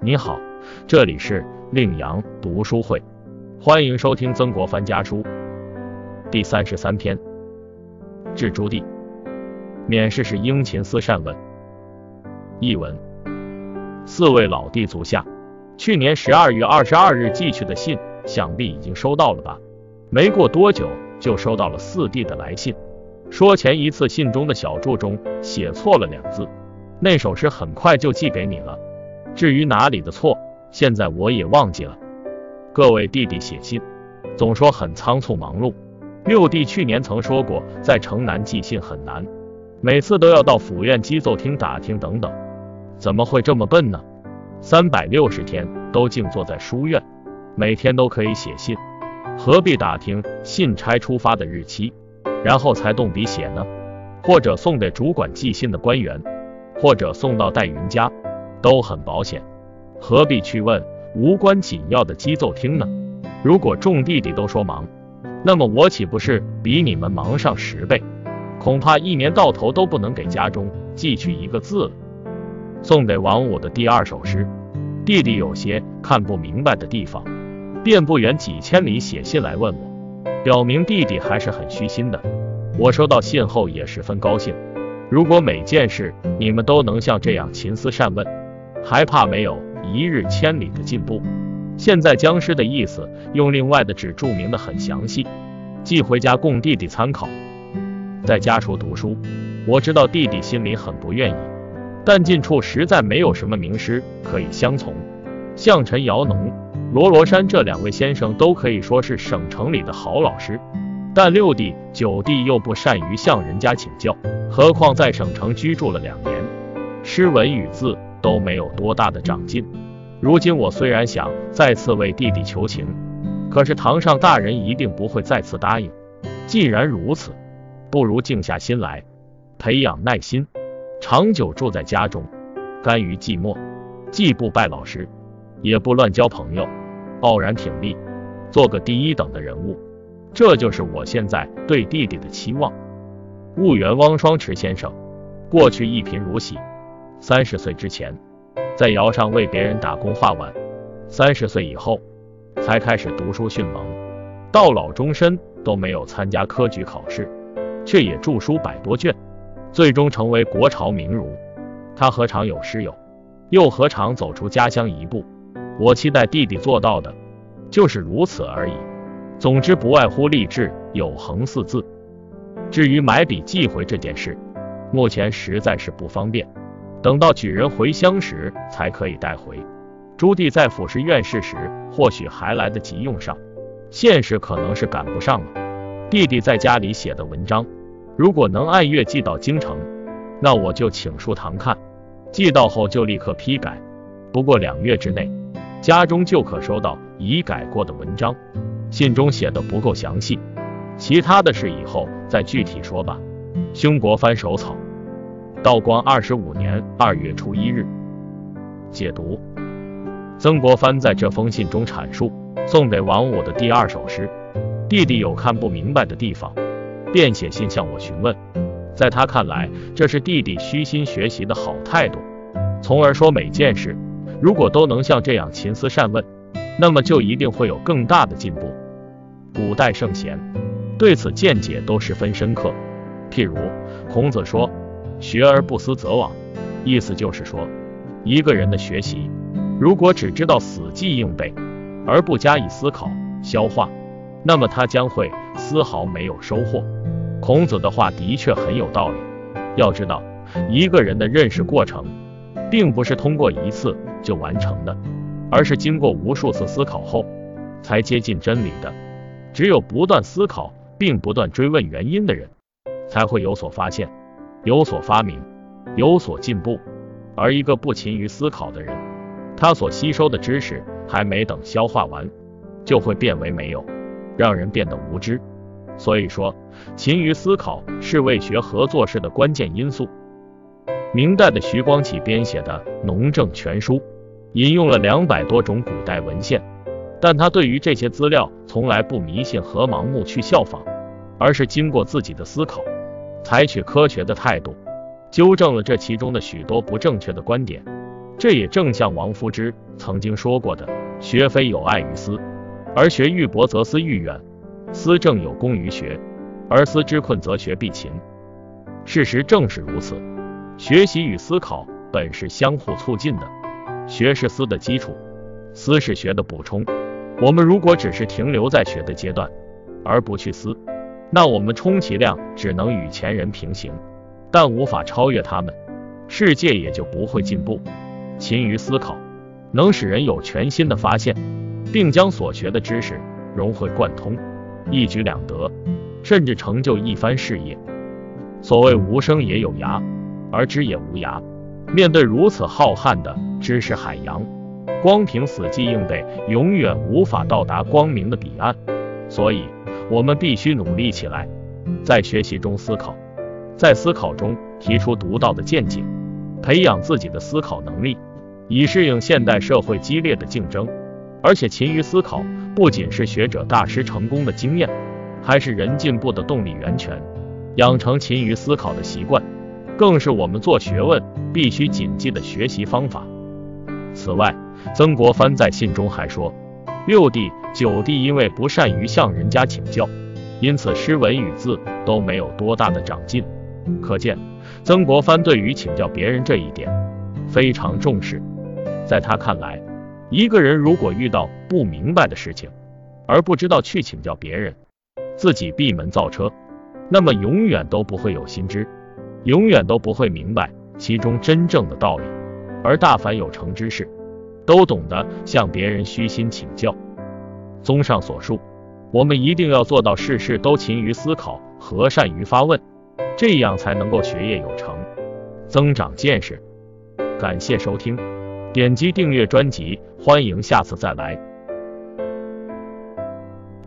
你好，这里是令阳读书会，欢迎收听曾国藩家书第三十三篇。致朱棣，免试是殷勤思善文。译文：四位老弟足下，去年十二月二十二日寄去的信，想必已经收到了吧？没过多久，就收到了四弟的来信，说前一次信中的小注中写错了两字，那首诗很快就寄给你了。至于哪里的错，现在我也忘记了。各位弟弟写信，总说很仓促忙碌。六弟去年曾说过，在城南寄信很难，每次都要到府院机奏厅打听等等。怎么会这么笨呢？三百六十天都静坐在书院，每天都可以写信，何必打听信差出发的日期，然后才动笔写呢？或者送给主管寄信的官员，或者送到戴云家。都很保险，何必去问无关紧要的机奏厅呢？如果众弟弟都说忙，那么我岂不是比你们忙上十倍？恐怕一年到头都不能给家中寄去一个字了。送给王五的第二首诗，弟弟有些看不明白的地方，便不远几千里写信来问我，表明弟弟还是很虚心的。我收到信后也十分高兴。如果每件事你们都能像这样勤思善问，还怕没有一日千里的进步？现在僵尸的意思用另外的纸注明的很详细，寄回家供弟弟参考。在家处读书，我知道弟弟心里很不愿意，但近处实在没有什么名师可以相从。像陈尧农、罗罗山这两位先生都可以说是省城里的好老师，但六弟、九弟又不善于向人家请教，何况在省城居住了两年，诗文与字。都没有多大的长进。如今我虽然想再次为弟弟求情，可是堂上大人一定不会再次答应。既然如此，不如静下心来，培养耐心，长久住在家中，甘于寂寞，既不拜老师，也不乱交朋友，傲然挺立，做个第一等的人物。这就是我现在对弟弟的期望。婺源汪双池先生，过去一贫如洗。三十岁之前，在窑上为别人打工画碗；三十岁以后，才开始读书训蒙，到老终身都没有参加科举考试，却也著书百多卷，最终成为国朝名儒。他何尝有师友，又何尝走出家乡一步？我期待弟弟做到的，就是如此而已。总之，不外乎励志有恒四字。至于买笔寄回这件事，目前实在是不方便。等到举人回乡时才可以带回。朱棣在府试院试时，或许还来得及用上，现实可能是赶不上了。弟弟在家里写的文章，如果能按月寄到京城，那我就请书堂看，寄到后就立刻批改。不过两月之内，家中就可收到已改过的文章。信中写的不够详细，其他的事以后再具体说吧。兄国藩手草。道光二十五年二月初一日，解读。曾国藩在这封信中阐述送给王五的第二首诗，弟弟有看不明白的地方，便写信向我询问。在他看来，这是弟弟虚心学习的好态度，从而说每件事如果都能像这样勤思善问，那么就一定会有更大的进步。古代圣贤对此见解都十分深刻，譬如孔子说。学而不思则罔，意思就是说，一个人的学习如果只知道死记硬背，而不加以思考消化，那么他将会丝毫没有收获。孔子的话的确很有道理。要知道，一个人的认识过程，并不是通过一次就完成的，而是经过无数次思考后才接近真理的。只有不断思考并不断追问原因的人，才会有所发现。有所发明，有所进步，而一个不勤于思考的人，他所吸收的知识还没等消化完，就会变为没有，让人变得无知。所以说，勤于思考是为学和做事的关键因素。明代的徐光启编写的《农政全书》，引用了两百多种古代文献，但他对于这些资料从来不迷信和盲目去效仿，而是经过自己的思考。采取科学的态度，纠正了这其中的许多不正确的观点，这也正像王夫之曾经说过的：“学非有爱于思，而学欲博则思欲远；思正有功于学，而思之困则学必勤。”事实正是如此，学习与思考本是相互促进的，学是思的基础，思是学的补充。我们如果只是停留在学的阶段，而不去思，那我们充其量只能与前人平行，但无法超越他们，世界也就不会进步。勤于思考，能使人有全新的发现，并将所学的知识融会贯通，一举两得，甚至成就一番事业。所谓无声也有涯，而知也无涯。面对如此浩瀚的知识海洋，光凭死记硬背，永远无法到达光明的彼岸。所以，我们必须努力起来，在学习中思考，在思考中提出独到的见解，培养自己的思考能力。以适应现代社会激烈的竞争，而且勤于思考，不仅是学者大师成功的经验，还是人进步的动力源泉。养成勤于思考的习惯，更是我们做学问必须谨记的学习方法。此外，曾国藩在信中还说，六弟、九弟因为不善于向人家请教，因此诗文与字都没有多大的长进。可见，曾国藩对于请教别人这一点非常重视。在他看来，一个人如果遇到不明白的事情，而不知道去请教别人，自己闭门造车，那么永远都不会有心知，永远都不会明白其中真正的道理。而大凡有成之事，都懂得向别人虚心请教。综上所述，我们一定要做到事事都勤于思考和善于发问，这样才能够学业有成，增长见识。感谢收听。点击订阅专辑，欢迎下次再来。